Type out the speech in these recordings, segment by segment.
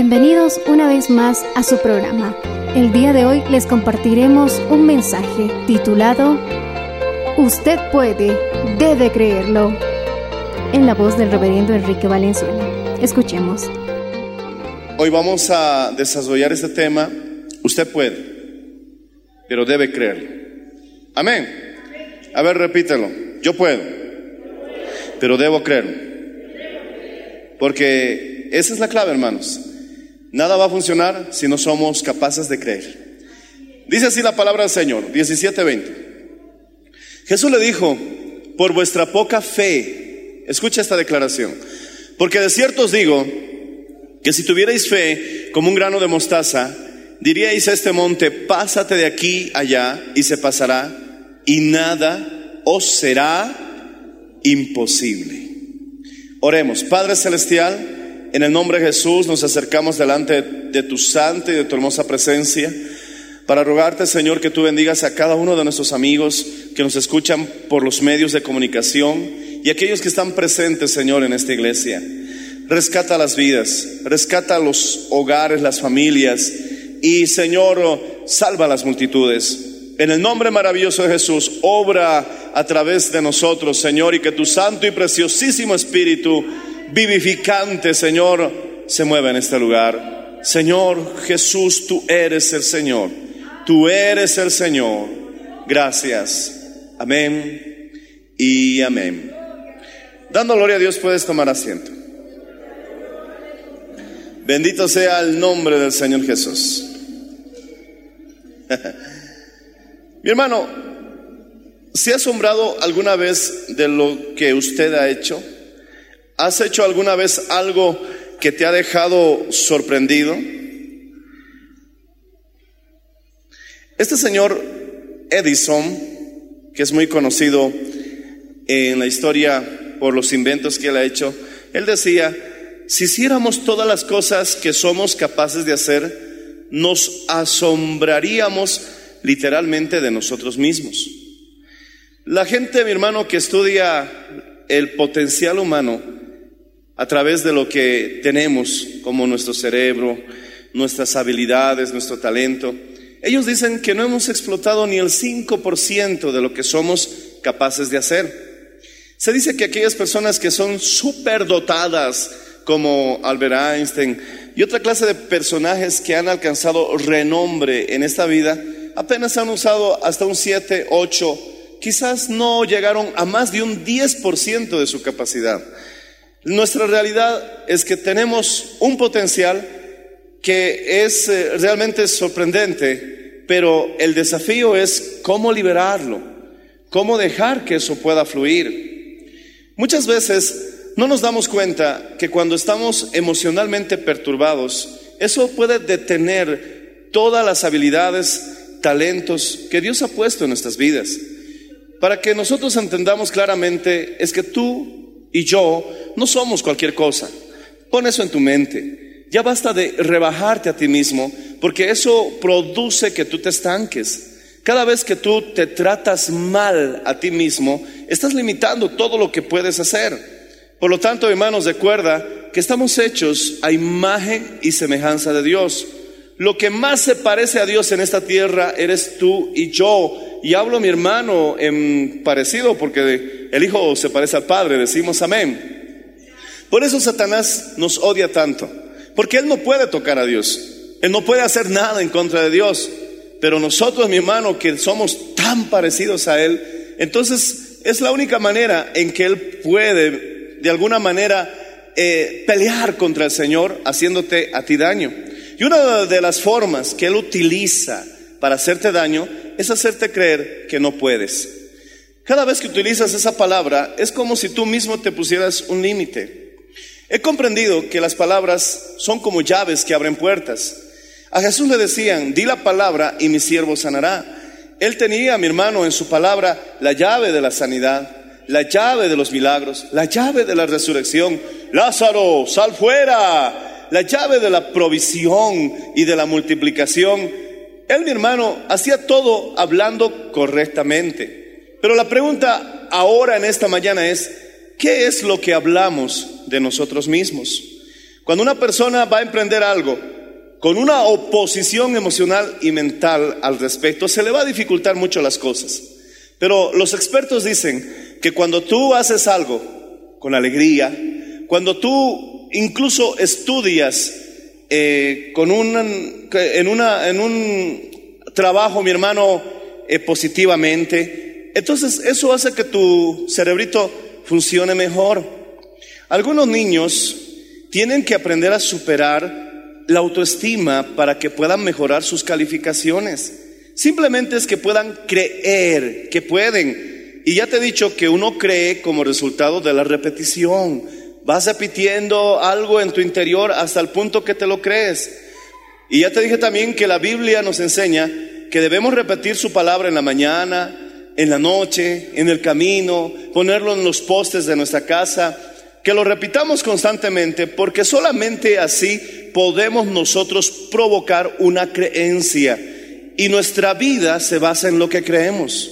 Bienvenidos una vez más a su programa. El día de hoy les compartiremos un mensaje titulado Usted puede, debe creerlo, en la voz del reverendo Enrique Valenzuela. Escuchemos. Hoy vamos a desarrollar este tema. Usted puede, pero debe creerlo. Amén. A ver, repítelo. Yo puedo, pero debo creerlo. Porque esa es la clave, hermanos. Nada va a funcionar si no somos capaces de creer. Dice así la palabra del Señor, 17:20. Jesús le dijo, por vuestra poca fe, escucha esta declaración, porque de cierto os digo que si tuvierais fe como un grano de mostaza, diríais a este monte, pásate de aquí allá y se pasará, y nada os será imposible. Oremos, Padre Celestial, en el nombre de Jesús nos acercamos delante de tu santa y de tu hermosa presencia para rogarte, Señor, que tú bendigas a cada uno de nuestros amigos que nos escuchan por los medios de comunicación y aquellos que están presentes, Señor, en esta iglesia. Rescata las vidas, rescata los hogares, las familias y, Señor, salva las multitudes. En el nombre maravilloso de Jesús, obra a través de nosotros, Señor, y que tu santo y preciosísimo Espíritu vivificante, Señor, se mueva en este lugar. Señor Jesús, tú eres el Señor. Tú eres el Señor. Gracias. Amén y amén. Dando gloria a Dios, puedes tomar asiento. Bendito sea el nombre del Señor Jesús. Mi hermano, ¿se ha asombrado alguna vez de lo que usted ha hecho? ¿Has hecho alguna vez algo que te ha dejado sorprendido? Este señor Edison, que es muy conocido en la historia por los inventos que él ha hecho, él decía, si hiciéramos todas las cosas que somos capaces de hacer, nos asombraríamos literalmente de nosotros mismos. La gente, mi hermano, que estudia el potencial humano a través de lo que tenemos, como nuestro cerebro, nuestras habilidades, nuestro talento, ellos dicen que no hemos explotado ni el 5% de lo que somos capaces de hacer. Se dice que aquellas personas que son superdotadas, como Albert Einstein y otra clase de personajes que han alcanzado renombre en esta vida, apenas han usado hasta un 7, 8, quizás no llegaron a más de un 10% de su capacidad. Nuestra realidad es que tenemos un potencial que es eh, realmente sorprendente, pero el desafío es cómo liberarlo, cómo dejar que eso pueda fluir. Muchas veces no nos damos cuenta que cuando estamos emocionalmente perturbados, eso puede detener todas las habilidades, talentos que Dios ha puesto en nuestras vidas. Para que nosotros entendamos claramente es que tú y yo no somos cualquier cosa. Pon eso en tu mente. Ya basta de rebajarte a ti mismo, porque eso produce que tú te estanques. Cada vez que tú te tratas mal a ti mismo, estás limitando todo lo que puedes hacer. Por lo tanto, hermanos, recuerda que estamos hechos a imagen y semejanza de Dios. Lo que más se parece a Dios en esta tierra eres tú y yo. Y hablo mi hermano en parecido porque el Hijo se parece al Padre, decimos amén. Por eso Satanás nos odia tanto, porque él no puede tocar a Dios, él no puede hacer nada en contra de Dios. Pero nosotros, mi hermano, que somos tan parecidos a Él, entonces es la única manera en que Él puede, de alguna manera, eh, pelear contra el Señor haciéndote a ti daño. Y una de las formas que Él utiliza para hacerte daño es hacerte creer que no puedes. Cada vez que utilizas esa palabra es como si tú mismo te pusieras un límite. He comprendido que las palabras son como llaves que abren puertas. A Jesús le decían, di la palabra y mi siervo sanará. Él tenía, mi hermano, en su palabra la llave de la sanidad, la llave de los milagros, la llave de la resurrección. Lázaro, sal fuera. La llave de la provisión y de la multiplicación. Él, mi hermano, hacía todo hablando correctamente. Pero la pregunta ahora en esta mañana es, ¿qué es lo que hablamos de nosotros mismos? Cuando una persona va a emprender algo, con una oposición emocional y mental al respecto, se le va a dificultar mucho las cosas. Pero los expertos dicen que cuando tú haces algo con alegría, cuando tú incluso estudias eh, con un, en, una, en un trabajo, mi hermano, eh, positivamente, entonces eso hace que tu cerebrito funcione mejor. Algunos niños tienen que aprender a superar la autoestima para que puedan mejorar sus calificaciones. Simplemente es que puedan creer que pueden. Y ya te he dicho que uno cree como resultado de la repetición. Vas repitiendo algo en tu interior hasta el punto que te lo crees. Y ya te dije también que la Biblia nos enseña que debemos repetir su palabra en la mañana, en la noche, en el camino, ponerlo en los postes de nuestra casa, que lo repitamos constantemente porque solamente así podemos nosotros provocar una creencia y nuestra vida se basa en lo que creemos.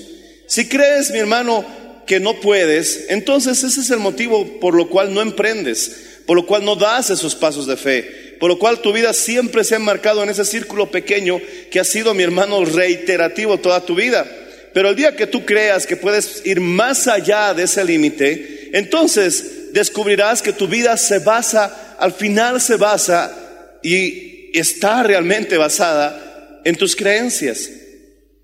Si crees, mi hermano, que no puedes, entonces ese es el motivo por lo cual no emprendes, por lo cual no das esos pasos de fe, por lo cual tu vida siempre se ha marcado en ese círculo pequeño que ha sido, mi hermano, reiterativo toda tu vida. Pero el día que tú creas que puedes ir más allá de ese límite, entonces descubrirás que tu vida se basa, al final se basa y está realmente basada en tus creencias.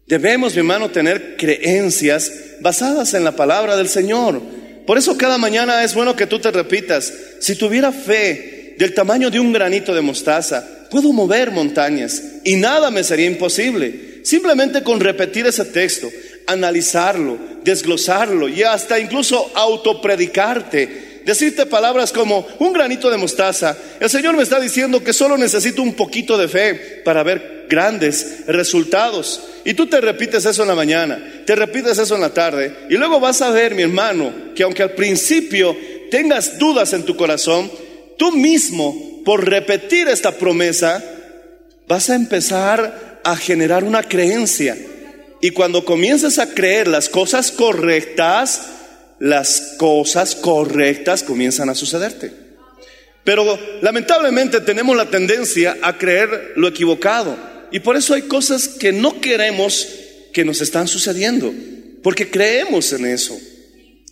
Debemos, mi hermano, tener creencias basadas en la palabra del Señor. Por eso cada mañana es bueno que tú te repitas, si tuviera fe del tamaño de un granito de mostaza, puedo mover montañas y nada me sería imposible. Simplemente con repetir ese texto, analizarlo, desglosarlo y hasta incluso autopredicarte decirte palabras como un granito de mostaza. El Señor me está diciendo que solo necesito un poquito de fe para ver grandes resultados. Y tú te repites eso en la mañana, te repites eso en la tarde, y luego vas a ver, mi hermano, que aunque al principio tengas dudas en tu corazón, tú mismo, por repetir esta promesa, vas a empezar a generar una creencia. Y cuando comiences a creer las cosas correctas, las cosas correctas comienzan a sucederte. Pero lamentablemente tenemos la tendencia a creer lo equivocado. Y por eso hay cosas que no queremos que nos están sucediendo. Porque creemos en eso.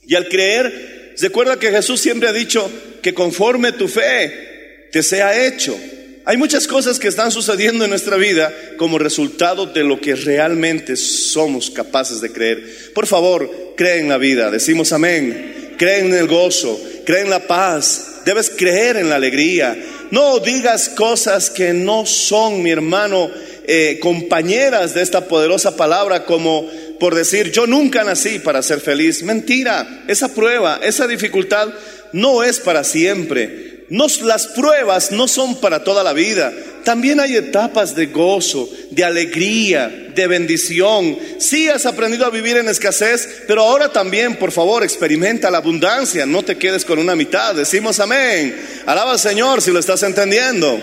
Y al creer, recuerda que Jesús siempre ha dicho que conforme tu fe te sea hecho. Hay muchas cosas que están sucediendo en nuestra vida como resultado de lo que realmente somos capaces de creer. Por favor, cree en la vida, decimos amén. Cree en el gozo, cree en la paz, debes creer en la alegría. No digas cosas que no son, mi hermano, eh, compañeras de esta poderosa palabra como por decir, yo nunca nací para ser feliz. Mentira, esa prueba, esa dificultad no es para siempre las pruebas no son para toda la vida. también hay etapas de gozo, de alegría, de bendición. Sí has aprendido a vivir en escasez, pero ahora también, por favor, experimenta la abundancia. No te quedes con una mitad. Decimos amén. Alaba al Señor si lo estás entendiendo.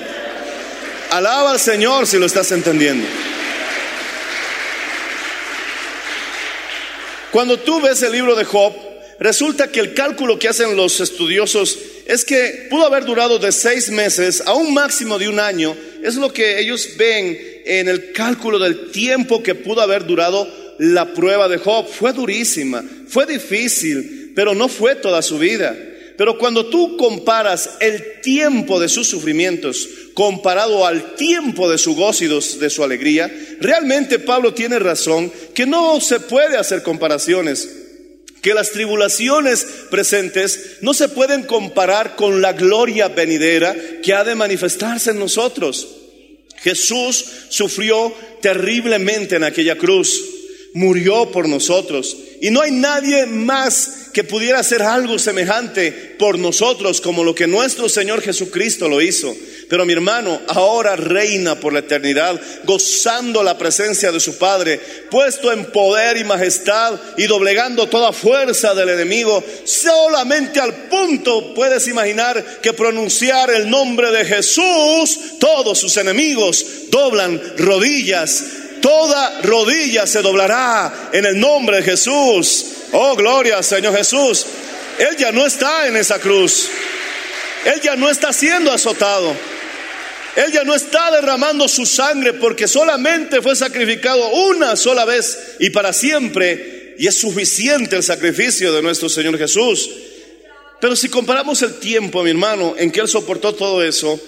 Alaba al Señor si lo estás entendiendo. Cuando tú ves el libro de Job, resulta que el cálculo que hacen los estudiosos es que pudo haber durado de seis meses a un máximo de un año. Es lo que ellos ven en el cálculo del tiempo que pudo haber durado la prueba de Job. Fue durísima, fue difícil, pero no fue toda su vida. Pero cuando tú comparas el tiempo de sus sufrimientos comparado al tiempo de su gozo y de su alegría, realmente Pablo tiene razón que no se puede hacer comparaciones que las tribulaciones presentes no se pueden comparar con la gloria venidera que ha de manifestarse en nosotros. Jesús sufrió terriblemente en aquella cruz, murió por nosotros y no hay nadie más que pudiera hacer algo semejante por nosotros como lo que nuestro Señor Jesucristo lo hizo. Pero mi hermano ahora reina por la eternidad, gozando la presencia de su Padre, puesto en poder y majestad y doblegando toda fuerza del enemigo. Solamente al punto puedes imaginar que pronunciar el nombre de Jesús, todos sus enemigos doblan rodillas. Toda rodilla se doblará en el nombre de Jesús. Oh, gloria, Señor Jesús. Él ya no está en esa cruz. Él ya no está siendo azotado. Él ya no está derramando su sangre porque solamente fue sacrificado una sola vez y para siempre. Y es suficiente el sacrificio de nuestro Señor Jesús. Pero si comparamos el tiempo, mi hermano, en que Él soportó todo eso,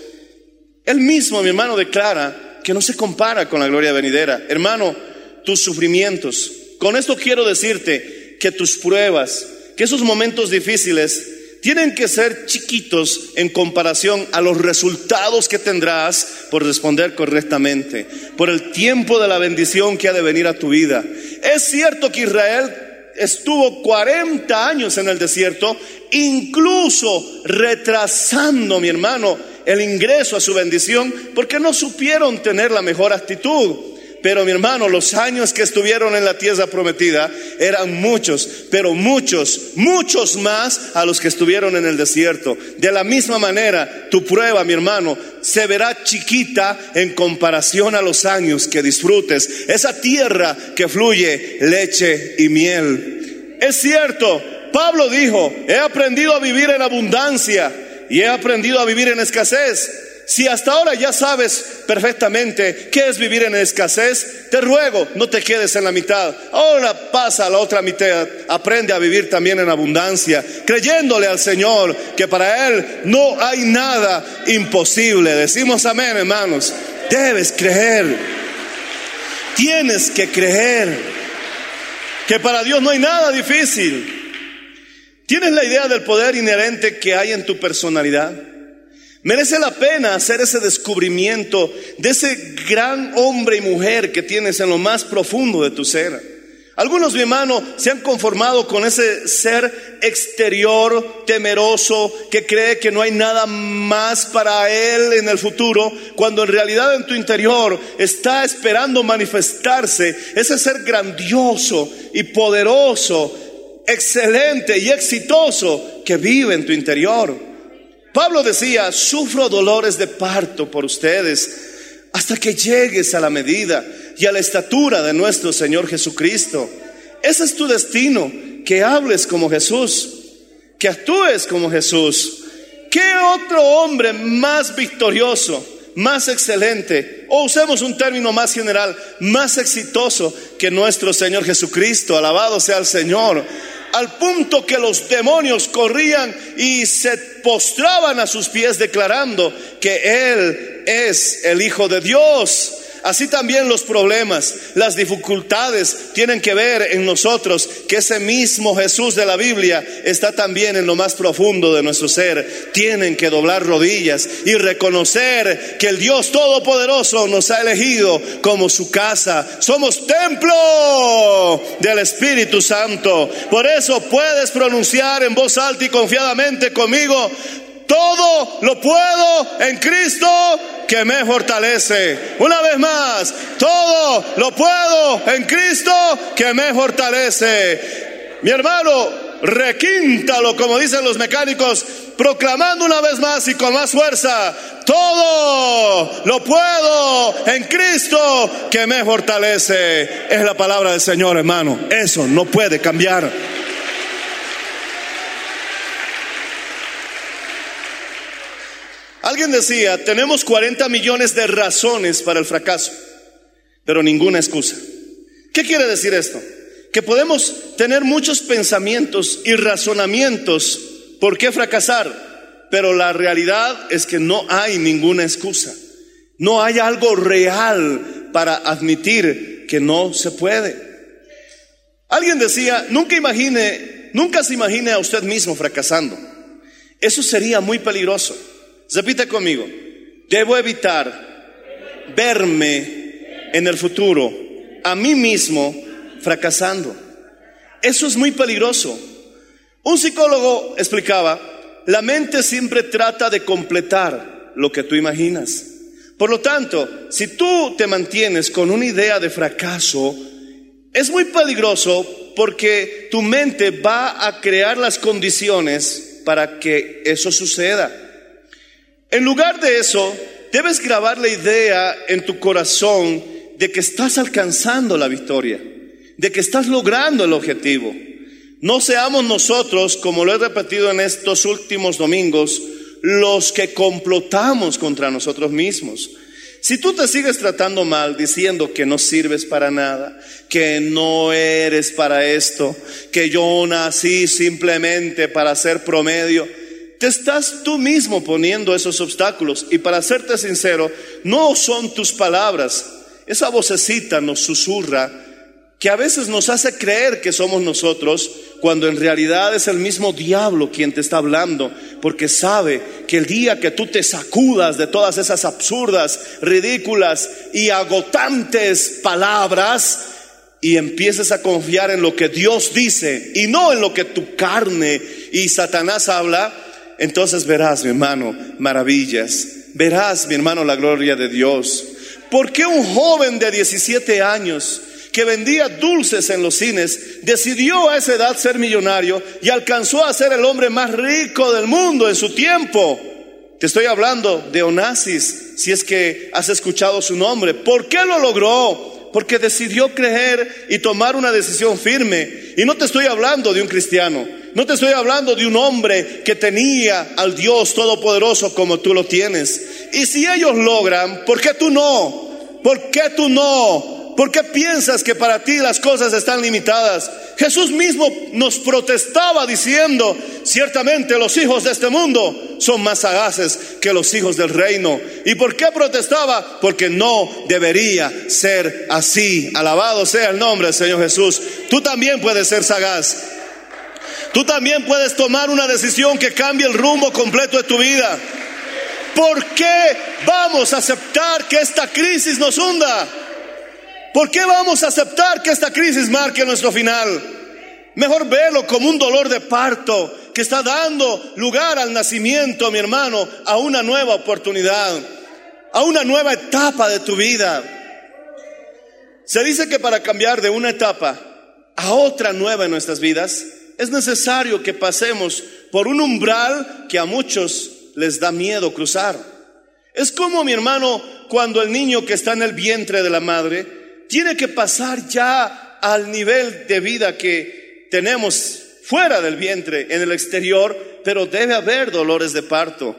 Él mismo, mi hermano, declara que no se compara con la gloria venidera. Hermano, tus sufrimientos. Con esto quiero decirte que tus pruebas, que esos momentos difíciles, tienen que ser chiquitos en comparación a los resultados que tendrás por responder correctamente, por el tiempo de la bendición que ha de venir a tu vida. Es cierto que Israel estuvo 40 años en el desierto, incluso retrasando, mi hermano, el ingreso a su bendición, porque no supieron tener la mejor actitud. Pero mi hermano, los años que estuvieron en la tierra prometida eran muchos, pero muchos, muchos más a los que estuvieron en el desierto. De la misma manera, tu prueba, mi hermano, se verá chiquita en comparación a los años que disfrutes. Esa tierra que fluye leche y miel. Es cierto, Pablo dijo, he aprendido a vivir en abundancia y he aprendido a vivir en escasez. Si hasta ahora ya sabes perfectamente qué es vivir en escasez, te ruego, no te quedes en la mitad. Ahora pasa a la otra mitad. Aprende a vivir también en abundancia, creyéndole al Señor que para Él no hay nada imposible. Decimos amén, hermanos. Debes creer. Tienes que creer que para Dios no hay nada difícil. ¿Tienes la idea del poder inherente que hay en tu personalidad? Merece la pena hacer ese descubrimiento de ese gran hombre y mujer que tienes en lo más profundo de tu ser. Algunos, mi hermano, se han conformado con ese ser exterior, temeroso, que cree que no hay nada más para él en el futuro, cuando en realidad en tu interior está esperando manifestarse ese ser grandioso y poderoso, excelente y exitoso que vive en tu interior. Pablo decía, sufro dolores de parto por ustedes hasta que llegues a la medida y a la estatura de nuestro Señor Jesucristo. Ese es tu destino, que hables como Jesús, que actúes como Jesús. ¿Qué otro hombre más victorioso, más excelente, o usemos un término más general, más exitoso que nuestro Señor Jesucristo? Alabado sea el Señor al punto que los demonios corrían y se postraban a sus pies declarando que Él es el Hijo de Dios. Así también los problemas, las dificultades tienen que ver en nosotros que ese mismo Jesús de la Biblia está también en lo más profundo de nuestro ser. Tienen que doblar rodillas y reconocer que el Dios Todopoderoso nos ha elegido como su casa. Somos templo del Espíritu Santo. Por eso puedes pronunciar en voz alta y confiadamente conmigo, lo puedo en Cristo que me fortalece. Una vez más, todo lo puedo en Cristo que me fortalece. Mi hermano, requíntalo, como dicen los mecánicos, proclamando una vez más y con más fuerza, todo lo puedo en Cristo que me fortalece. Es la palabra del Señor, hermano. Eso no puede cambiar. Alguien decía, tenemos 40 millones de razones para el fracaso, pero ninguna excusa. ¿Qué quiere decir esto? Que podemos tener muchos pensamientos y razonamientos por qué fracasar, pero la realidad es que no hay ninguna excusa. No hay algo real para admitir que no se puede. Alguien decía, nunca imagine, nunca se imagine a usted mismo fracasando. Eso sería muy peligroso. Repite conmigo, debo evitar verme en el futuro a mí mismo fracasando. Eso es muy peligroso. Un psicólogo explicaba, la mente siempre trata de completar lo que tú imaginas. Por lo tanto, si tú te mantienes con una idea de fracaso, es muy peligroso porque tu mente va a crear las condiciones para que eso suceda. En lugar de eso, debes grabar la idea en tu corazón de que estás alcanzando la victoria, de que estás logrando el objetivo. No seamos nosotros, como lo he repetido en estos últimos domingos, los que complotamos contra nosotros mismos. Si tú te sigues tratando mal diciendo que no sirves para nada, que no eres para esto, que yo nací simplemente para ser promedio, te estás tú mismo poniendo esos obstáculos. Y para serte sincero, no son tus palabras. Esa vocecita nos susurra que a veces nos hace creer que somos nosotros, cuando en realidad es el mismo diablo quien te está hablando, porque sabe que el día que tú te sacudas de todas esas absurdas, ridículas y agotantes palabras, y empieces a confiar en lo que Dios dice y no en lo que tu carne y Satanás habla, entonces verás, mi hermano, maravillas. Verás, mi hermano, la gloria de Dios. ¿Por qué un joven de 17 años que vendía dulces en los cines decidió a esa edad ser millonario y alcanzó a ser el hombre más rico del mundo en su tiempo? Te estoy hablando de Onassis, si es que has escuchado su nombre. ¿Por qué lo logró? porque decidió creer y tomar una decisión firme. Y no te estoy hablando de un cristiano, no te estoy hablando de un hombre que tenía al Dios Todopoderoso como tú lo tienes. Y si ellos logran, ¿por qué tú no? ¿Por qué tú no? ¿Por qué piensas que para ti las cosas están limitadas? Jesús mismo nos protestaba diciendo, ciertamente los hijos de este mundo son más sagaces que los hijos del reino. ¿Y por qué protestaba? Porque no debería ser así. Alabado sea el nombre del Señor Jesús. Tú también puedes ser sagaz. Tú también puedes tomar una decisión que cambie el rumbo completo de tu vida. ¿Por qué vamos a aceptar que esta crisis nos hunda? ¿Por qué vamos a aceptar que esta crisis marque nuestro final? Mejor verlo como un dolor de parto que está dando lugar al nacimiento, mi hermano, a una nueva oportunidad, a una nueva etapa de tu vida. Se dice que para cambiar de una etapa a otra nueva en nuestras vidas, es necesario que pasemos por un umbral que a muchos les da miedo cruzar. Es como mi hermano cuando el niño que está en el vientre de la madre tiene que pasar ya al nivel de vida que tenemos fuera del vientre, en el exterior, pero debe haber dolores de parto.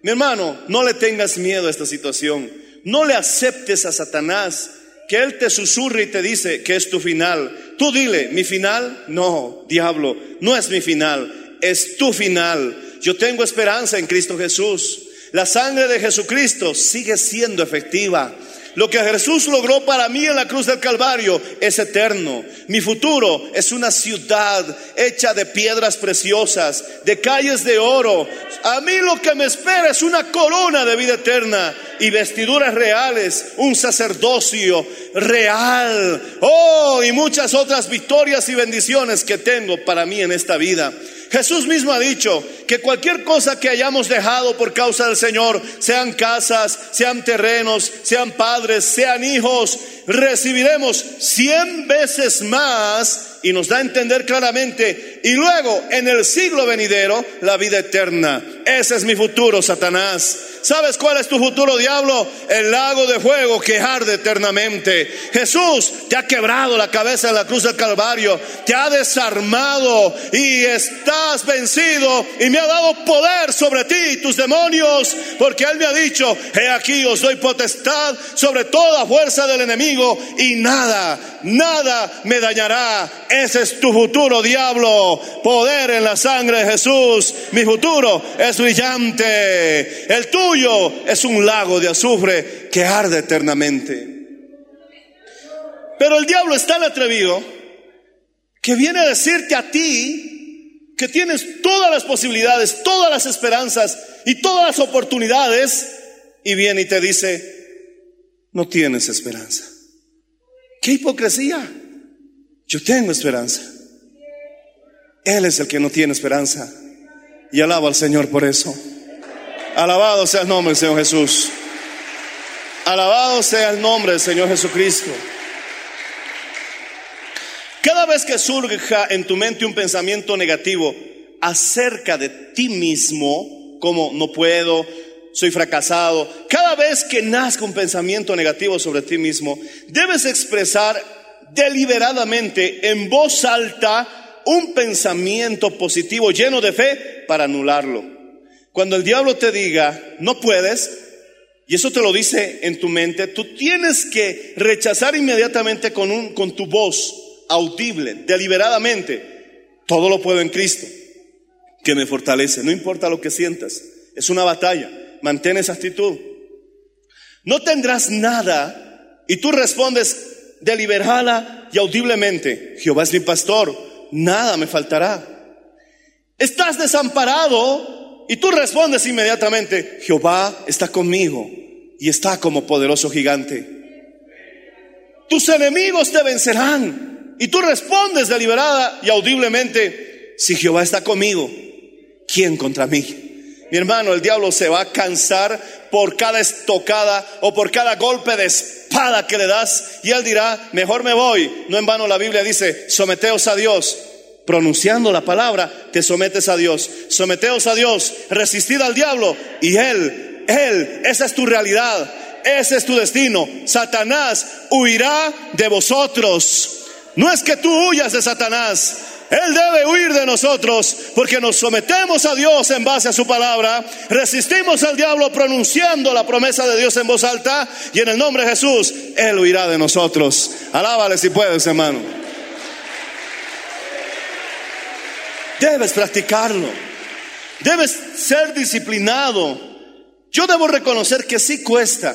Mi hermano, no le tengas miedo a esta situación. No le aceptes a Satanás que él te susurre y te dice que es tu final. Tú dile, mi final, no, diablo, no es mi final, es tu final. Yo tengo esperanza en Cristo Jesús. La sangre de Jesucristo sigue siendo efectiva. Lo que Jesús logró para mí en la cruz del Calvario es eterno. Mi futuro es una ciudad hecha de piedras preciosas, de calles de oro. A mí lo que me espera es una corona de vida eterna y vestiduras reales, un sacerdocio real. Oh, y muchas otras victorias y bendiciones que tengo para mí en esta vida. Jesús mismo ha dicho que cualquier cosa que hayamos dejado por causa del Señor, sean casas, sean terrenos, sean padres, sean hijos, recibiremos cien veces más y nos da a entender claramente. Y luego, en el siglo venidero, la vida eterna. Ese es mi futuro, Satanás. ¿Sabes cuál es tu futuro, diablo? El lago de fuego que arde eternamente. Jesús te ha quebrado la cabeza en la cruz del Calvario, te ha desarmado y estás vencido y me ha dado poder sobre ti y tus demonios, porque Él me ha dicho, he aquí os doy potestad sobre toda fuerza del enemigo y nada, nada me dañará. Ese es tu futuro, diablo. Poder en la sangre de Jesús. Mi futuro es brillante. El tuyo es un lago de azufre que arde eternamente. Pero el diablo es tan atrevido que viene a decirte a ti que tienes todas las posibilidades, todas las esperanzas y todas las oportunidades y viene y te dice, no tienes esperanza. ¡Qué hipocresía! Yo tengo esperanza. Él es el que no tiene esperanza. Y alaba al Señor por eso. Alabado sea el nombre del Señor Jesús. Alabado sea el nombre del Señor Jesucristo. Cada vez que surja en tu mente un pensamiento negativo acerca de ti mismo, como no puedo, soy fracasado, cada vez que nazca un pensamiento negativo sobre ti mismo, debes expresar deliberadamente en voz alta un pensamiento positivo lleno de fe para anularlo. Cuando el diablo te diga, no puedes, y eso te lo dice en tu mente, tú tienes que rechazar inmediatamente con, un, con tu voz audible, deliberadamente, todo lo puedo en Cristo, que me fortalece, no importa lo que sientas, es una batalla, mantén esa actitud. No tendrás nada y tú respondes, deliberada y audiblemente, Jehová es mi pastor, nada me faltará. Estás desamparado y tú respondes inmediatamente, Jehová está conmigo y está como poderoso gigante. Tus enemigos te vencerán y tú respondes deliberada y audiblemente, si Jehová está conmigo, ¿quién contra mí? Mi hermano, el diablo se va a cansar por cada estocada o por cada golpe de espada que le das y él dirá, mejor me voy. No en vano la Biblia dice, someteos a Dios. Pronunciando la palabra, te sometes a Dios. Someteos a Dios, resistid al diablo y él, él, esa es tu realidad, ese es tu destino. Satanás huirá de vosotros. No es que tú huyas de Satanás, él debe huir de nosotros porque nos sometemos a Dios en base a su palabra, resistimos al diablo pronunciando la promesa de Dios en voz alta y en el nombre de Jesús, Él huirá de nosotros. Alábale si puedes, hermano. Debes practicarlo. Debes ser disciplinado. Yo debo reconocer que sí cuesta.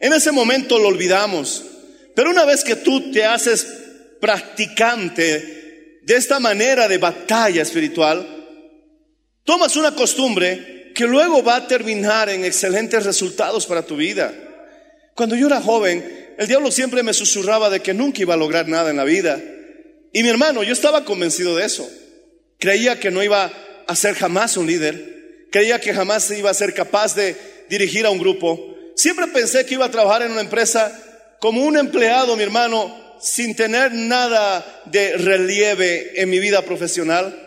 En ese momento lo olvidamos. Pero una vez que tú te haces practicante de esta manera de batalla espiritual, tomas una costumbre que luego va a terminar en excelentes resultados para tu vida. Cuando yo era joven, el diablo siempre me susurraba de que nunca iba a lograr nada en la vida. Y mi hermano, yo estaba convencido de eso. Creía que no iba a ser jamás un líder. Creía que jamás iba a ser capaz de dirigir a un grupo. Siempre pensé que iba a trabajar en una empresa como un empleado, mi hermano, sin tener nada de relieve en mi vida profesional.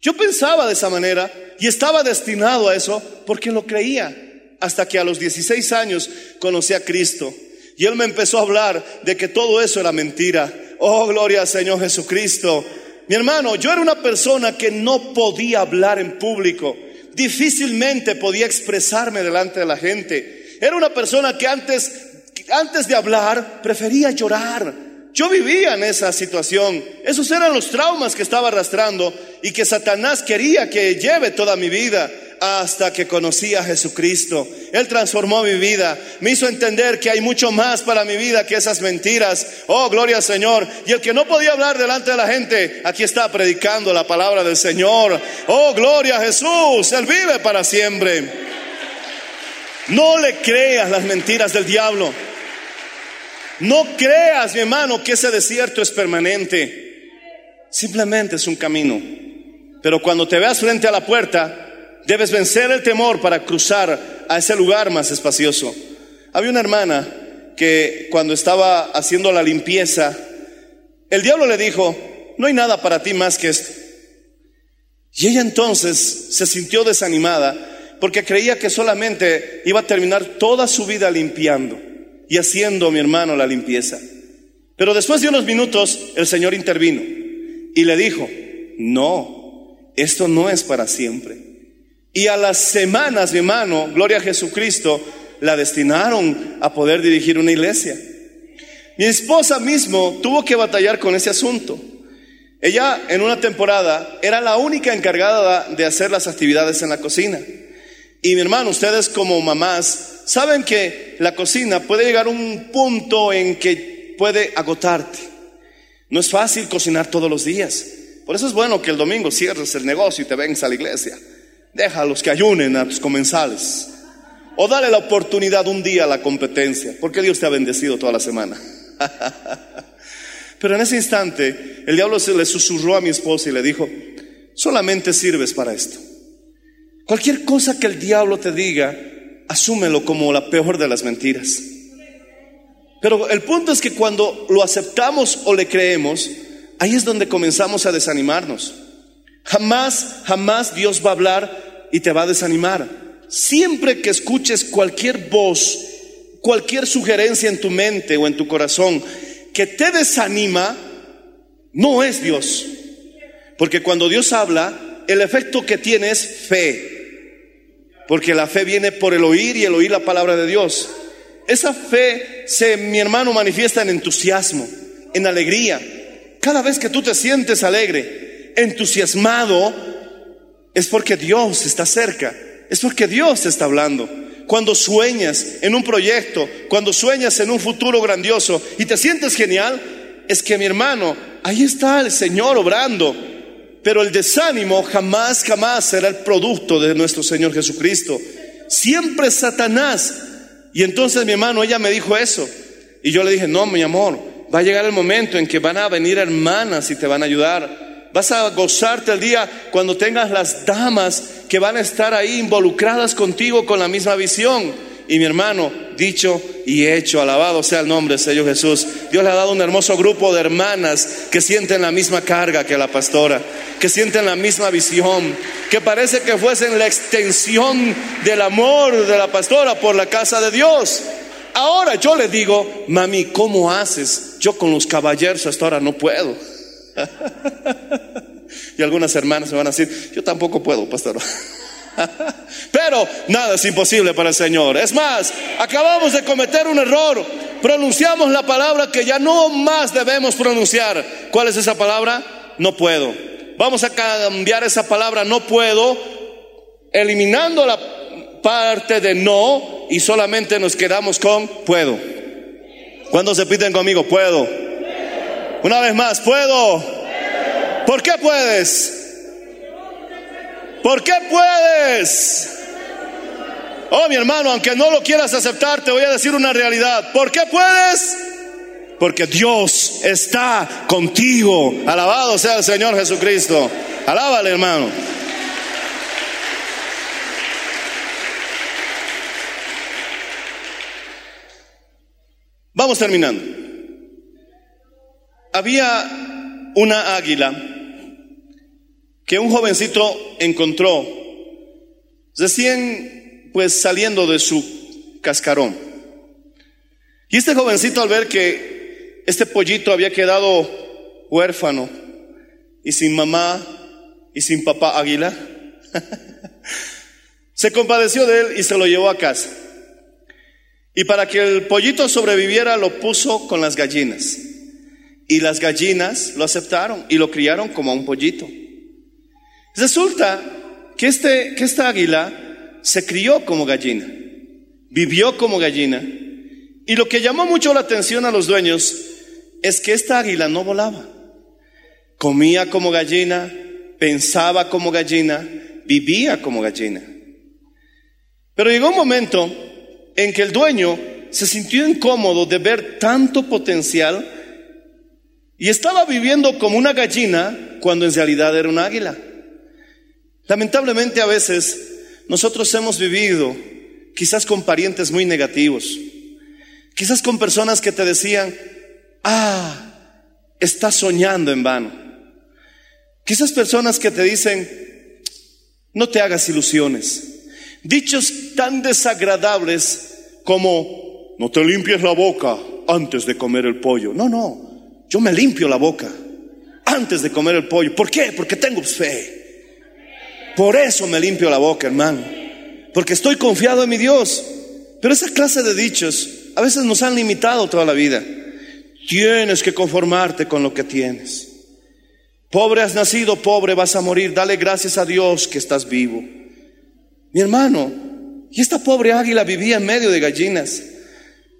Yo pensaba de esa manera y estaba destinado a eso porque lo creía. Hasta que a los 16 años conocí a Cristo. Y Él me empezó a hablar de que todo eso era mentira. Oh, gloria al Señor Jesucristo. Mi hermano, yo era una persona que no podía hablar en público. Difícilmente podía expresarme delante de la gente. Era una persona que antes antes de hablar prefería llorar. Yo vivía en esa situación. Esos eran los traumas que estaba arrastrando y que Satanás quería que lleve toda mi vida hasta que conocí a Jesucristo. Él transformó mi vida, me hizo entender que hay mucho más para mi vida que esas mentiras. Oh, gloria al Señor. Y el que no podía hablar delante de la gente, aquí está predicando la palabra del Señor. Oh, gloria a Jesús. Él vive para siempre. No le creas las mentiras del diablo. No creas, mi hermano, que ese desierto es permanente. Simplemente es un camino. Pero cuando te veas frente a la puerta, debes vencer el temor para cruzar a ese lugar más espacioso. Había una hermana que cuando estaba haciendo la limpieza, el diablo le dijo, no hay nada para ti más que esto. Y ella entonces se sintió desanimada porque creía que solamente iba a terminar toda su vida limpiando y haciendo, mi hermano, la limpieza. Pero después de unos minutos el Señor intervino y le dijo, no, esto no es para siempre. Y a las semanas, mi hermano, gloria a Jesucristo, la destinaron a poder dirigir una iglesia. Mi esposa mismo tuvo que batallar con ese asunto. Ella en una temporada era la única encargada de hacer las actividades en la cocina. Y mi hermano, ustedes como mamás saben que la cocina puede llegar a un punto en que puede agotarte. No es fácil cocinar todos los días. Por eso es bueno que el domingo cierres el negocio y te vengas a la iglesia. Deja a los que ayunen a tus comensales. O dale la oportunidad un día a la competencia, porque Dios te ha bendecido toda la semana. Pero en ese instante, el diablo se le susurró a mi esposa y le dijo, solamente sirves para esto. Cualquier cosa que el diablo te diga, asúmelo como la peor de las mentiras. Pero el punto es que cuando lo aceptamos o le creemos, ahí es donde comenzamos a desanimarnos. Jamás, jamás Dios va a hablar y te va a desanimar. Siempre que escuches cualquier voz, cualquier sugerencia en tu mente o en tu corazón que te desanima, no es Dios. Porque cuando Dios habla, el efecto que tiene es fe. Porque la fe viene por el oír y el oír la palabra de Dios. Esa fe se, mi hermano, manifiesta en entusiasmo, en alegría. Cada vez que tú te sientes alegre, entusiasmado, es porque Dios está cerca, es porque Dios está hablando. Cuando sueñas en un proyecto, cuando sueñas en un futuro grandioso y te sientes genial, es que mi hermano, ahí está el Señor obrando. Pero el desánimo jamás, jamás será el producto de nuestro Señor Jesucristo. Siempre Satanás. Y entonces mi hermano, ella me dijo eso. Y yo le dije, no, mi amor, va a llegar el momento en que van a venir hermanas y te van a ayudar. Vas a gozarte el día cuando tengas las damas que van a estar ahí involucradas contigo con la misma visión. Y mi hermano, dicho y hecho, alabado sea el nombre del Señor Jesús. Dios le ha dado un hermoso grupo de hermanas que sienten la misma carga que la pastora, que sienten la misma visión, que parece que fuesen la extensión del amor de la pastora por la casa de Dios. Ahora yo le digo, mami, ¿cómo haces? Yo con los caballeros hasta ahora no puedo. y algunas hermanas me van a decir, yo tampoco puedo, pastor. Pero nada es imposible para el Señor. Es más, acabamos de cometer un error. Pronunciamos la palabra que ya no más debemos pronunciar. ¿Cuál es esa palabra? No puedo. Vamos a cambiar esa palabra no puedo, eliminando la parte de no y solamente nos quedamos con puedo. ¿Cuándo se piden conmigo? Puedo. Una vez más, puedo. ¿Por qué puedes? ¿Por qué puedes? Oh, mi hermano, aunque no lo quieras aceptar, te voy a decir una realidad. ¿Por qué puedes? Porque Dios está contigo. Alabado sea el Señor Jesucristo. Alábale, hermano. Vamos terminando. Había una águila que un jovencito encontró recién pues saliendo de su cascarón. Y este jovencito al ver que este pollito había quedado huérfano y sin mamá y sin papá águila, se compadeció de él y se lo llevó a casa. Y para que el pollito sobreviviera lo puso con las gallinas. Y las gallinas lo aceptaron y lo criaron como a un pollito. Resulta que, este, que esta águila se crió como gallina, vivió como gallina, y lo que llamó mucho la atención a los dueños es que esta águila no volaba. Comía como gallina, pensaba como gallina, vivía como gallina. Pero llegó un momento en que el dueño se sintió incómodo de ver tanto potencial y estaba viviendo como una gallina cuando en realidad era un águila. Lamentablemente a veces nosotros hemos vivido quizás con parientes muy negativos, quizás con personas que te decían, ah, estás soñando en vano. Quizás personas que te dicen, no te hagas ilusiones. Dichos tan desagradables como, no te limpies la boca antes de comer el pollo. No, no, yo me limpio la boca antes de comer el pollo. ¿Por qué? Porque tengo fe. Por eso me limpio la boca, hermano. Porque estoy confiado en mi Dios. Pero esa clase de dichos a veces nos han limitado toda la vida. Tienes que conformarte con lo que tienes. Pobre has nacido, pobre vas a morir. Dale gracias a Dios que estás vivo. Mi hermano, y esta pobre águila vivía en medio de gallinas.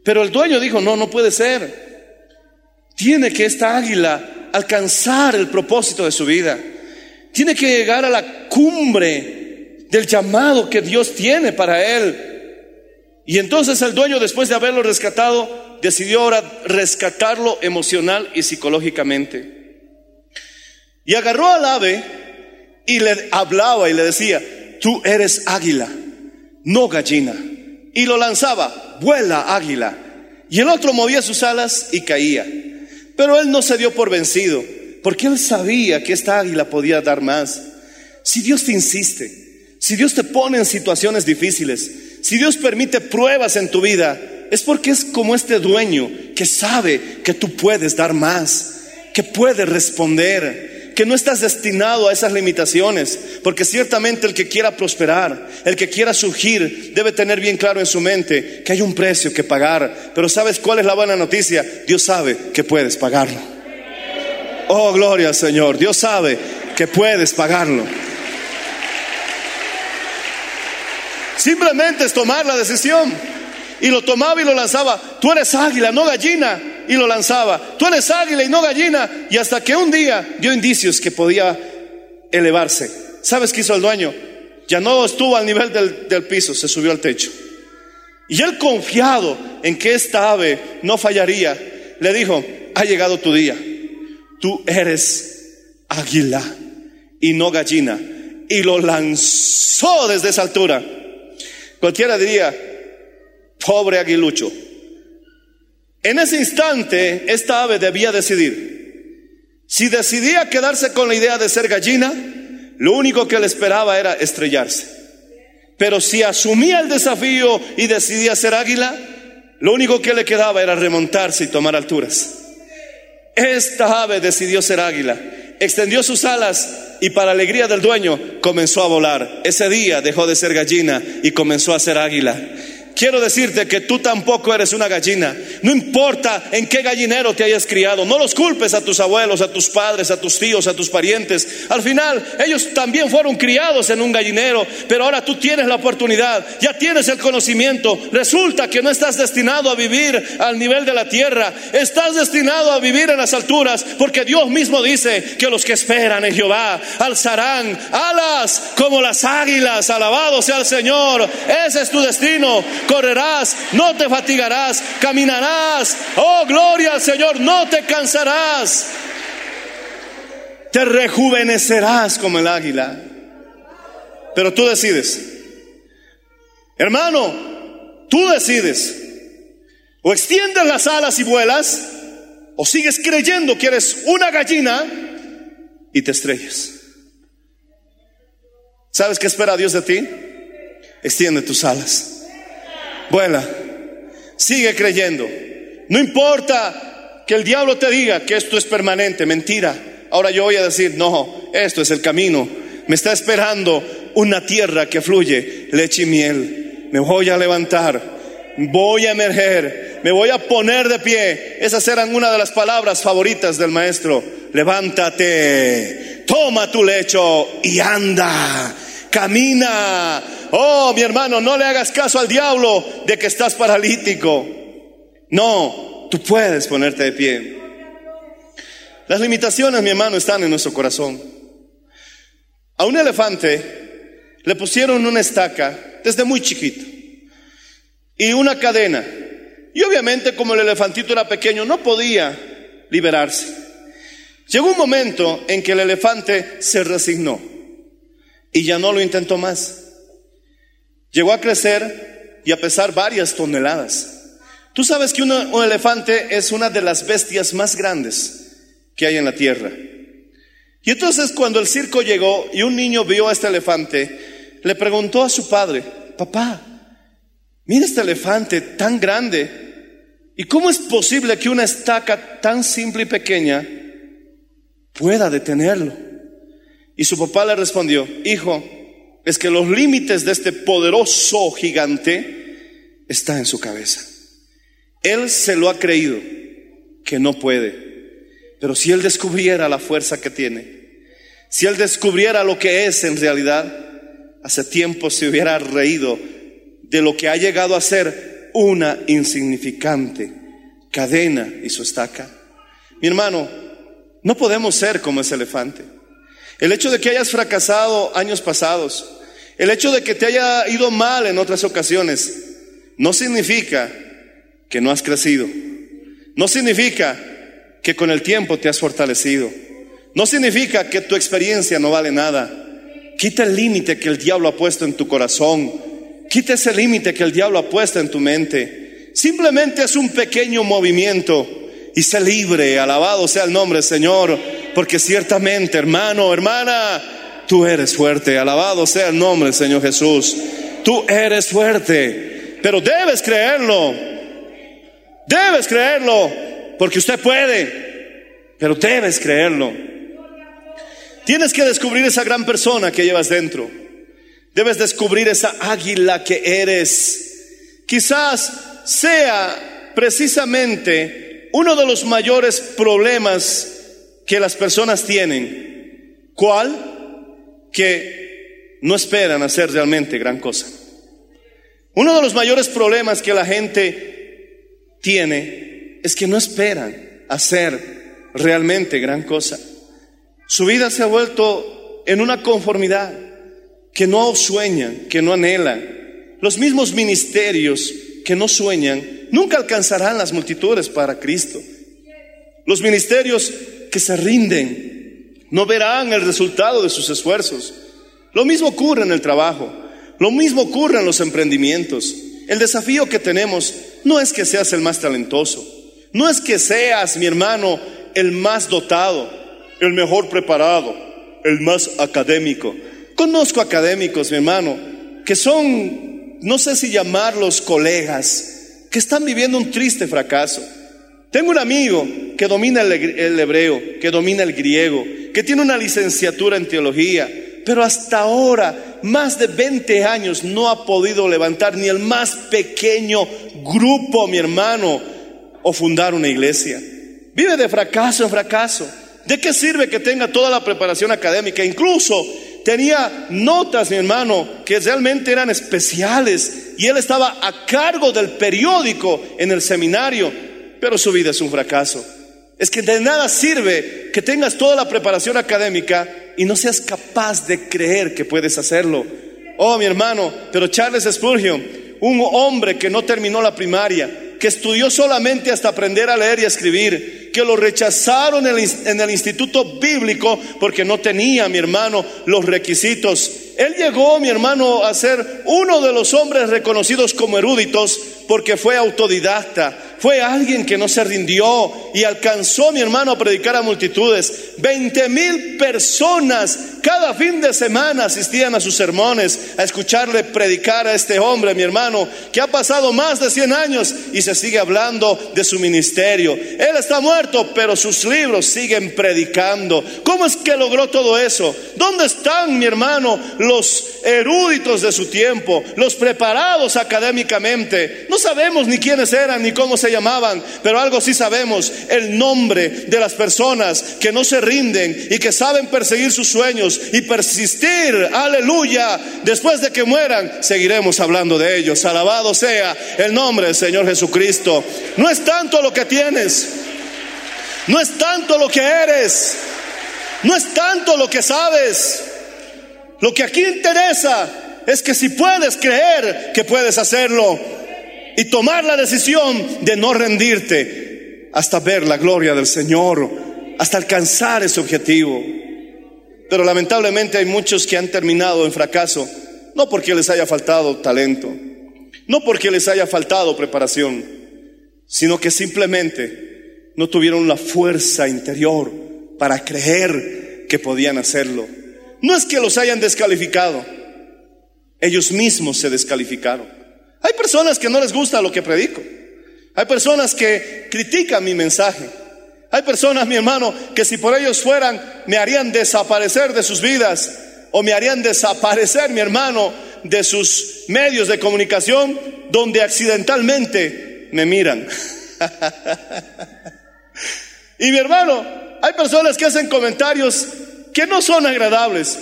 Pero el dueño dijo, no, no puede ser. Tiene que esta águila alcanzar el propósito de su vida. Tiene que llegar a la cumbre del llamado que Dios tiene para él. Y entonces el dueño, después de haberlo rescatado, decidió ahora rescatarlo emocional y psicológicamente. Y agarró al ave y le hablaba y le decía, tú eres águila, no gallina. Y lo lanzaba, vuela águila. Y el otro movía sus alas y caía. Pero él no se dio por vencido, porque él sabía que esta águila podía dar más. Si Dios te insiste, si Dios te pone en situaciones difíciles, si Dios permite pruebas en tu vida, es porque es como este dueño que sabe que tú puedes dar más, que puedes responder, que no estás destinado a esas limitaciones, porque ciertamente el que quiera prosperar, el que quiera surgir, debe tener bien claro en su mente que hay un precio que pagar. Pero ¿sabes cuál es la buena noticia? Dios sabe que puedes pagarlo. Oh, gloria al Señor. Dios sabe que puedes pagarlo. Simplemente es tomar la decisión. Y lo tomaba y lo lanzaba. Tú eres águila, no gallina y lo lanzaba. Tú eres águila y no gallina. Y hasta que un día dio indicios que podía elevarse. ¿Sabes qué hizo el dueño? Ya no estuvo al nivel del, del piso, se subió al techo. Y él confiado en que esta ave no fallaría, le dijo, ha llegado tu día. Tú eres águila y no gallina. Y lo lanzó desde esa altura. Cualquiera diría, pobre aguilucho, en ese instante, esta ave debía decidir. Si decidía quedarse con la idea de ser gallina, lo único que le esperaba era estrellarse. Pero si asumía el desafío y decidía ser águila, lo único que le quedaba era remontarse y tomar alturas. Esta ave decidió ser águila, extendió sus alas y para alegría del dueño comenzó a volar. Ese día dejó de ser gallina y comenzó a ser águila. Quiero decirte que tú tampoco eres una gallina. No importa en qué gallinero te hayas criado. No los culpes a tus abuelos, a tus padres, a tus tíos, a tus parientes. Al final, ellos también fueron criados en un gallinero. Pero ahora tú tienes la oportunidad. Ya tienes el conocimiento. Resulta que no estás destinado a vivir al nivel de la tierra. Estás destinado a vivir en las alturas. Porque Dios mismo dice que los que esperan en Jehová alzarán alas como las águilas. Alabado sea el Señor. Ese es tu destino correrás, no te fatigarás, caminarás. Oh, gloria al Señor, no te cansarás. Te rejuvenecerás como el águila. Pero tú decides. Hermano, tú decides. O extiendes las alas y vuelas, o sigues creyendo que eres una gallina y te estrellas. ¿Sabes qué espera Dios de ti? Extiende tus alas. Vuela. Sigue creyendo. No importa que el diablo te diga que esto es permanente, mentira. Ahora yo voy a decir, no, esto es el camino. Me está esperando una tierra que fluye leche y miel. Me voy a levantar, voy a emerger, me voy a poner de pie. Esas eran una de las palabras favoritas del maestro. Levántate, toma tu lecho y anda, camina Oh, mi hermano, no le hagas caso al diablo de que estás paralítico. No, tú puedes ponerte de pie. Las limitaciones, mi hermano, están en nuestro corazón. A un elefante le pusieron una estaca desde muy chiquito y una cadena. Y obviamente como el elefantito era pequeño no podía liberarse. Llegó un momento en que el elefante se resignó y ya no lo intentó más. Llegó a crecer y a pesar varias toneladas. Tú sabes que una- un elefante es una de las bestias más grandes que hay en la tierra. Y entonces cuando el circo llegó y un niño vio a este elefante, le preguntó a su padre, papá, mira este elefante tan grande, ¿y cómo es posible que una estaca tan simple y pequeña pueda detenerlo? Y su papá le respondió, hijo, es que los límites de este poderoso gigante está en su cabeza. Él se lo ha creído que no puede. Pero si él descubriera la fuerza que tiene, si él descubriera lo que es en realidad, hace tiempo se hubiera reído de lo que ha llegado a ser una insignificante cadena y su estaca. Mi hermano, no podemos ser como ese elefante. El hecho de que hayas fracasado años pasados, el hecho de que te haya ido mal en otras ocasiones, no significa que no has crecido. No significa que con el tiempo te has fortalecido. No significa que tu experiencia no vale nada. Quita el límite que el diablo ha puesto en tu corazón. Quita ese límite que el diablo ha puesto en tu mente. Simplemente es un pequeño movimiento y sé libre. Alabado sea el nombre, Señor. Porque ciertamente, hermano, hermana, tú eres fuerte. Alabado sea el nombre, Señor Jesús. Tú eres fuerte. Pero debes creerlo. Debes creerlo, porque usted puede, pero debes creerlo. Tienes que descubrir esa gran persona que llevas dentro. Debes descubrir esa águila que eres. Quizás sea precisamente uno de los mayores problemas que las personas tienen. ¿Cuál? Que no esperan hacer realmente gran cosa. Uno de los mayores problemas que la gente tiene es que no esperan hacer realmente gran cosa. Su vida se ha vuelto en una conformidad que no sueñan, que no anhelan. Los mismos ministerios que no sueñan nunca alcanzarán las multitudes para Cristo. Los ministerios que se rinden no verán el resultado de sus esfuerzos. Lo mismo ocurre en el trabajo, lo mismo ocurre en los emprendimientos. El desafío que tenemos no es que seas el más talentoso, no es que seas, mi hermano, el más dotado, el mejor preparado, el más académico. Conozco académicos, mi hermano, que son, no sé si llamarlos colegas, que están viviendo un triste fracaso. Tengo un amigo que domina el, hebreo, que domina el griego, que tiene una licenciatura en teología, pero hasta ahora, más de 20 años, no ha podido levantar ni el más pequeño grupo, mi hermano, o fundar una iglesia. Vive de fracaso en fracaso. ¿De qué sirve que tenga toda la preparación académica? Incluso tenía notas, mi hermano, que realmente eran especiales y él estaba a cargo del periódico en el seminario, pero su vida es un fracaso. Es que de nada sirve que tengas toda la preparación académica y no seas capaz de creer que puedes hacerlo. Oh, mi hermano, pero Charles Spurgeon, un hombre que no terminó la primaria, que estudió solamente hasta aprender a leer y a escribir, que lo rechazaron en el, en el, instituto bíblico porque no tenía, mi hermano, los requisitos. Él llegó, mi hermano, a ser uno de los hombres reconocidos como eruditos porque fue autodidacta, fue alguien que no se rindió y alcanzó, mi hermano, a predicar a multitudes. Veinte mil personas cada fin de semana asistían a sus sermones, a escucharle predicar a este hombre, mi hermano, que ha pasado más de 100 años y se sigue hablando de su ministerio. Él está muerto, pero sus libros siguen predicando. ¿Cómo es que logró todo eso? ¿Dónde están, mi hermano, los eruditos de su tiempo, los preparados académicamente? Sabemos ni quiénes eran ni cómo se llamaban, pero algo sí sabemos, el nombre de las personas que no se rinden y que saben perseguir sus sueños y persistir, aleluya, después de que mueran, seguiremos hablando de ellos. Alabado sea el nombre del Señor Jesucristo. No es tanto lo que tienes, no es tanto lo que eres, no es tanto lo que sabes. Lo que aquí interesa es que si puedes creer que puedes hacerlo y tomar la decisión de no rendirte hasta ver la gloria del Señor, hasta alcanzar ese objetivo. Pero lamentablemente hay muchos que han terminado en fracaso, no porque les haya faltado talento, no porque les haya faltado preparación, sino que simplemente no tuvieron la fuerza interior para creer que podían hacerlo. No es que los hayan descalificado, ellos mismos se descalificaron. Hay personas que no les gusta lo que predico. Hay personas que critican mi mensaje. Hay personas, mi hermano, que si por ellos fueran, me harían desaparecer de sus vidas o me harían desaparecer, mi hermano, de sus medios de comunicación donde accidentalmente me miran. y mi hermano, hay personas que hacen comentarios que no son agradables,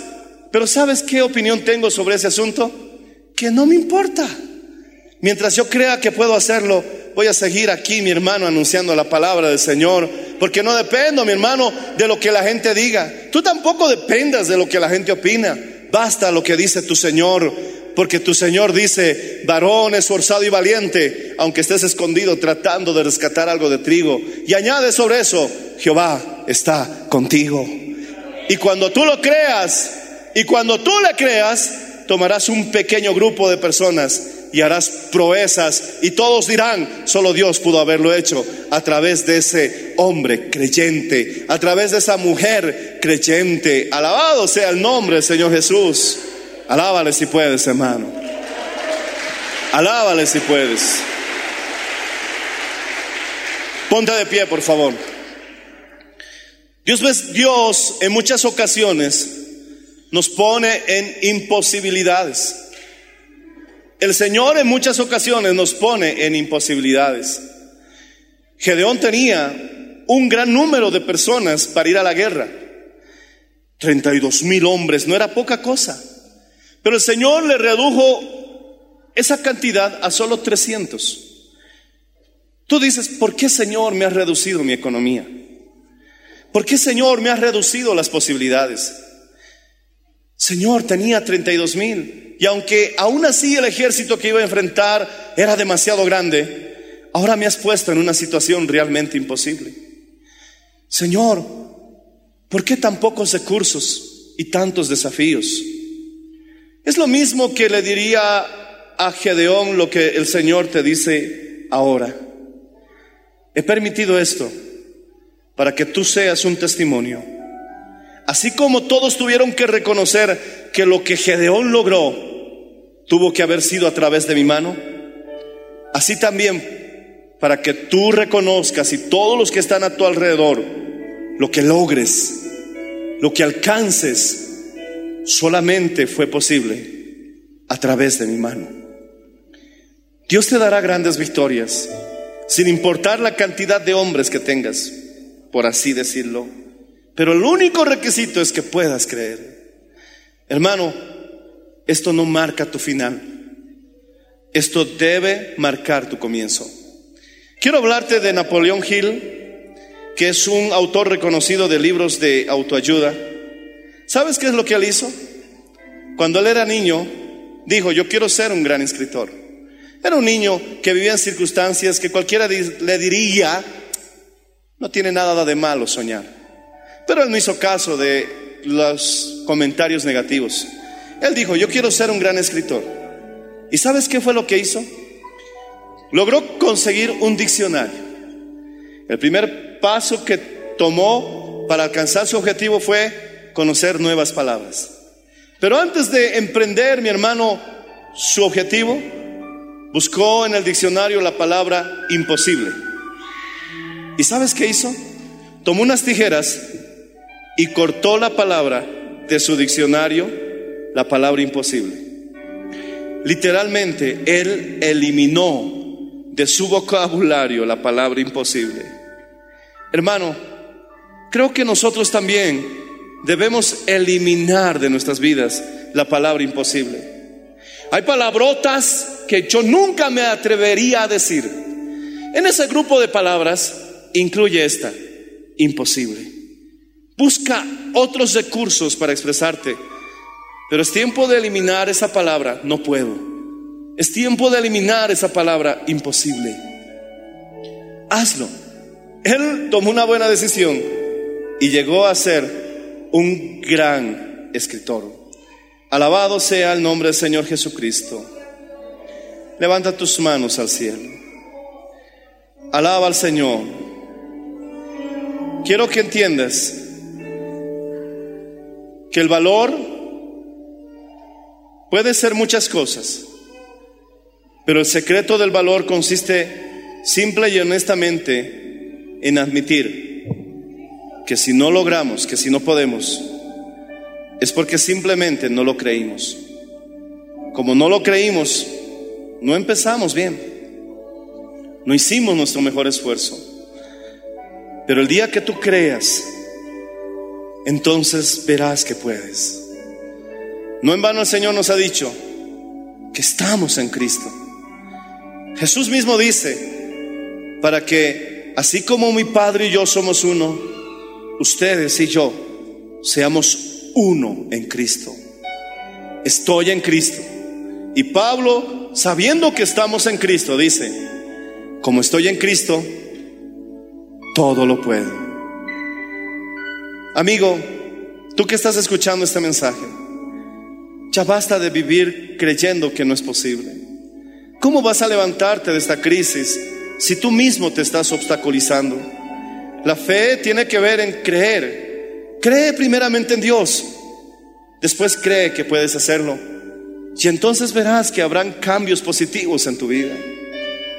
pero ¿sabes qué opinión tengo sobre ese asunto? Que no me importa. Mientras yo crea que puedo hacerlo, voy a seguir aquí, mi hermano, anunciando la palabra del Señor, porque no dependo, mi hermano, de lo que la gente diga. Tú tampoco dependas de lo que la gente opina. Basta lo que dice tu Señor, porque tu Señor dice, varón esforzado y valiente, aunque estés escondido tratando de rescatar algo de trigo. Y añade sobre eso, Jehová está contigo. Y cuando tú lo creas, y cuando tú le creas, tomarás un pequeño grupo de personas y harás proezas y todos dirán, solo Dios pudo haberlo hecho a través de ese hombre creyente, a través de esa mujer creyente. Alabado sea el nombre Señor Jesús. Alábale si puedes, hermano. Alábale si puedes. Ponte de pie, por favor. Dios, Dios en muchas ocasiones nos pone en imposibilidades. El Señor en muchas ocasiones nos pone en imposibilidades. Gedeón tenía un gran número de personas para ir a la guerra. 32 mil hombres, no era poca cosa. Pero el Señor le redujo esa cantidad a solo 300. Tú dices, ¿por qué Señor me ha reducido mi economía? ¿Por qué Señor me ha reducido las posibilidades? Señor, tenía 32 mil. Y aunque aún así el ejército que iba a enfrentar era demasiado grande, ahora me has puesto en una situación realmente imposible. Señor, ¿por qué tan pocos recursos y tantos desafíos? Es lo mismo que le diría a Gedeón lo que el Señor te dice ahora. He permitido esto para que tú seas un testimonio. Así como todos tuvieron que reconocer que lo que Gedeón logró tuvo que haber sido a través de mi mano. Así también, para que tú reconozcas y todos los que están a tu alrededor, lo que logres, lo que alcances, solamente fue posible a través de mi mano. Dios te dará grandes victorias, sin importar la cantidad de hombres que tengas, por así decirlo. Pero el único requisito es que puedas creer. Hermano, esto no marca tu final. Esto debe marcar tu comienzo. Quiero hablarte de Napoleón Hill, que es un autor reconocido de libros de autoayuda. ¿Sabes qué es lo que él hizo? Cuando él era niño, dijo, yo quiero ser un gran escritor. Era un niño que vivía en circunstancias que cualquiera le diría, no tiene nada de malo soñar. Pero él no hizo caso de los comentarios negativos. Él dijo, yo quiero ser un gran escritor. ¿Y sabes qué fue lo que hizo? Logró conseguir un diccionario. El primer paso que tomó para alcanzar su objetivo fue conocer nuevas palabras. Pero antes de emprender, mi hermano, su objetivo, buscó en el diccionario la palabra imposible. ¿Y sabes qué hizo? Tomó unas tijeras y cortó la palabra de su diccionario la palabra imposible. Literalmente, él eliminó de su vocabulario la palabra imposible. Hermano, creo que nosotros también debemos eliminar de nuestras vidas la palabra imposible. Hay palabrotas que yo nunca me atrevería a decir. En ese grupo de palabras incluye esta, imposible. Busca otros recursos para expresarte pero es tiempo de eliminar esa palabra, no puedo. Es tiempo de eliminar esa palabra, imposible. Hazlo. Él tomó una buena decisión y llegó a ser un gran escritor. Alabado sea el nombre del Señor Jesucristo. Levanta tus manos al cielo. Alaba al Señor. Quiero que entiendas que el valor puede ser muchas cosas, pero el secreto del valor consiste simple y honestamente en admitir que si no logramos, que si no podemos, es porque simplemente no lo creímos. Como no lo creímos, no empezamos bien, no hicimos nuestro mejor esfuerzo. Pero el día que tú creas, entonces verás que puedes. No en vano el Señor nos ha dicho que estamos en Cristo. Jesús mismo dice, para que así como mi Padre y yo somos uno, ustedes y yo seamos uno en Cristo. Estoy en Cristo. Y Pablo, sabiendo que estamos en Cristo, dice, como estoy en Cristo, todo lo puedo. Amigo, tú que estás escuchando este mensaje, ya basta de vivir creyendo que no es posible. ¿Cómo vas a levantarte de esta crisis si tú mismo te estás obstaculizando? La fe tiene que ver en creer. Cree primeramente en Dios. Después cree que puedes hacerlo. Y entonces verás que habrán cambios positivos en tu vida.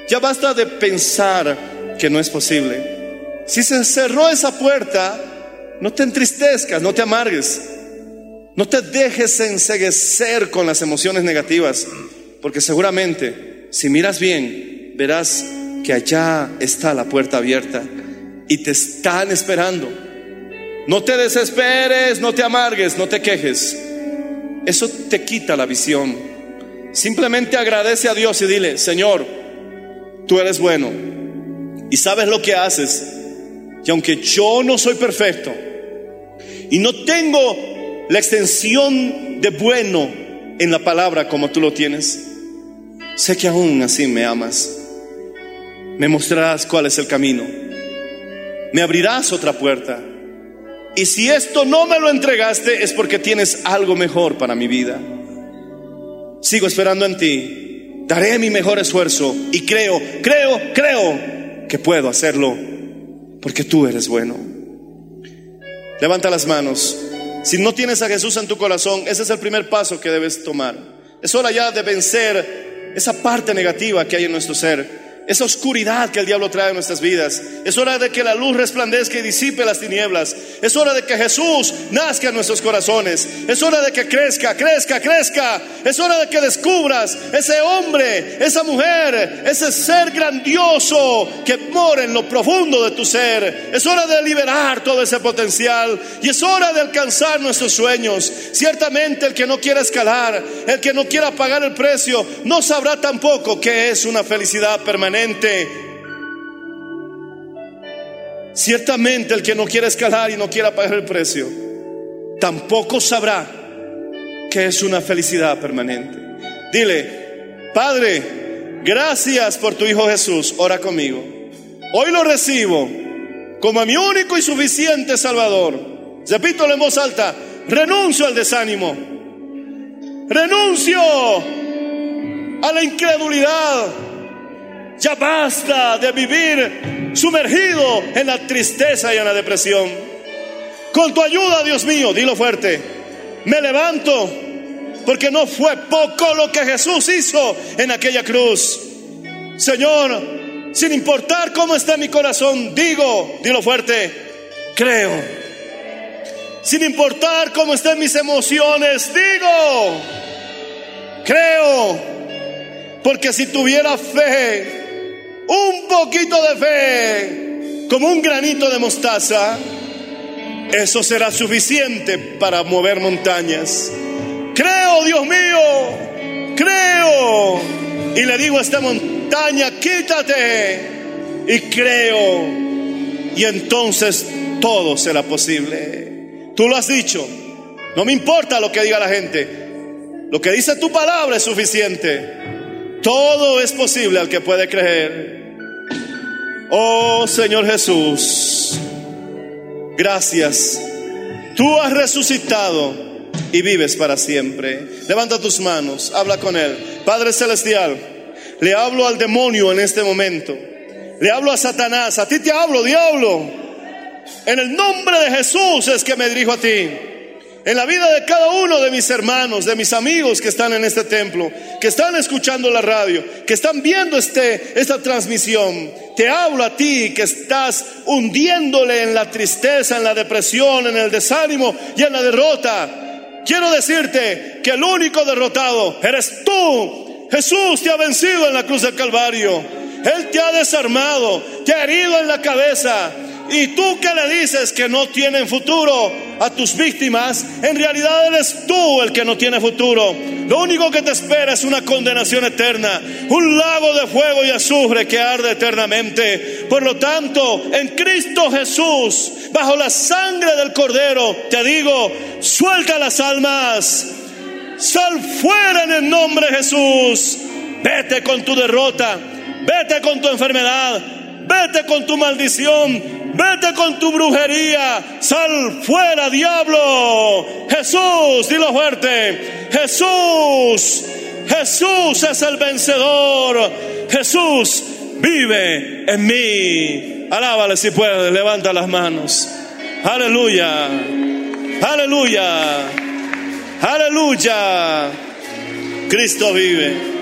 Ya basta de pensar que no es posible. Si se cerró esa puerta, no te entristezcas, no te amargues. No te dejes enseguecer con las emociones negativas, porque seguramente si miras bien, verás que allá está la puerta abierta y te están esperando. No te desesperes, no te amargues, no te quejes. Eso te quita la visión. Simplemente agradece a Dios y dile, Señor, tú eres bueno y sabes lo que haces. Y aunque yo no soy perfecto y no tengo la extensión de bueno en la palabra como tú lo tienes. Sé que aún así me amas. Me mostrarás cuál es el camino. Me abrirás otra puerta. Y si esto no me lo entregaste es porque tienes algo mejor para mi vida. Sigo esperando en ti. Daré mi mejor esfuerzo y creo, creo, creo que puedo hacerlo porque tú eres bueno. Levanta las manos. Si no tienes a Jesús en tu corazón, ese es el primer paso que debes tomar. Es hora ya de vencer esa parte negativa que hay en nuestro ser esa oscuridad que el diablo trae en nuestras vidas. Es hora de que la luz resplandezca y disipe las tinieblas. Es hora de que Jesús nazca en nuestros corazones. Es hora de que crezca, crezca, crezca. Es hora de que descubras ese hombre, esa mujer, ese ser grandioso que mora en lo profundo de tu ser. Es hora de liberar todo ese potencial y es hora de alcanzar nuestros sueños. Ciertamente el que no quiera escalar, el que no quiera pagar el precio, no sabrá tampoco qué es una felicidad permanente. Ciertamente el que no quiera escalar y no quiera pagar el precio, tampoco sabrá que es una felicidad permanente. Dile, Padre, gracias por tu Hijo Jesús, ora conmigo. Hoy lo recibo como mi único y suficiente Salvador. Repítelo en voz alta, renuncio al desánimo, renuncio a la incredulidad ya basta de vivir sumergido en la tristeza y en la depresión. Con tu ayuda, Dios mío, dilo fuerte, me levanto porque no fue poco lo que Jesús hizo en aquella cruz. Señor, sin importar cómo está mi corazón, digo, dilo fuerte, creo. Sin importar cómo están mis emociones, digo, creo. Porque si tuviera fe, un poquito de fe, como un granito de mostaza, eso será suficiente para mover montañas. Creo, Dios mío, creo. Y le digo a esta montaña, quítate. Y creo. Y entonces todo será posible. Tú lo has dicho. No me importa lo que diga la gente. Lo que dice tu palabra es suficiente. Todo es posible al que puede creer. Oh Señor Jesús, gracias Tú has resucitado y vives para siempre. Levanta tus manos, habla con Él. Padre Celestial, le hablo al demonio en este momento. Le hablo a Satanás. A ti te hablo, diablo. En el nombre de Jesús es que me dirijo a ti en la vida de cada uno de mis hermanos, de mis amigos que están en este templo, que están escuchando la radio, que están viendo este, esta transmisión. Te hablo a ti que estás hundiéndole en la tristeza, en la depresión, en el desánimo y en la derrota. Quiero decirte que el único derrotado eres tú. Jesús te ha vencido en la cruz del Calvario. Él te ha desarmado, te ha herido en la cabeza y tú que le dices que no tienen futuro a tus víctimas, en realidad eres tú el que no tiene futuro. Lo único que te espera es una condenación eterna, un lago de fuego y azufre que arde eternamente. Por lo tanto, en Cristo Jesús, bajo la sangre del Cordero, te digo, suelta las almas, sal fuera en el nombre de Jesús, vete con tu derrota, vete con tu enfermedad, vete con tu maldición, Vete con tu brujería. Sal fuera, diablo. Jesús, dilo fuerte. Jesús. Jesús es el vencedor. Jesús vive en mí. Alábale si puedes. Levanta las manos. Aleluya. Aleluya. Aleluya. Cristo vive.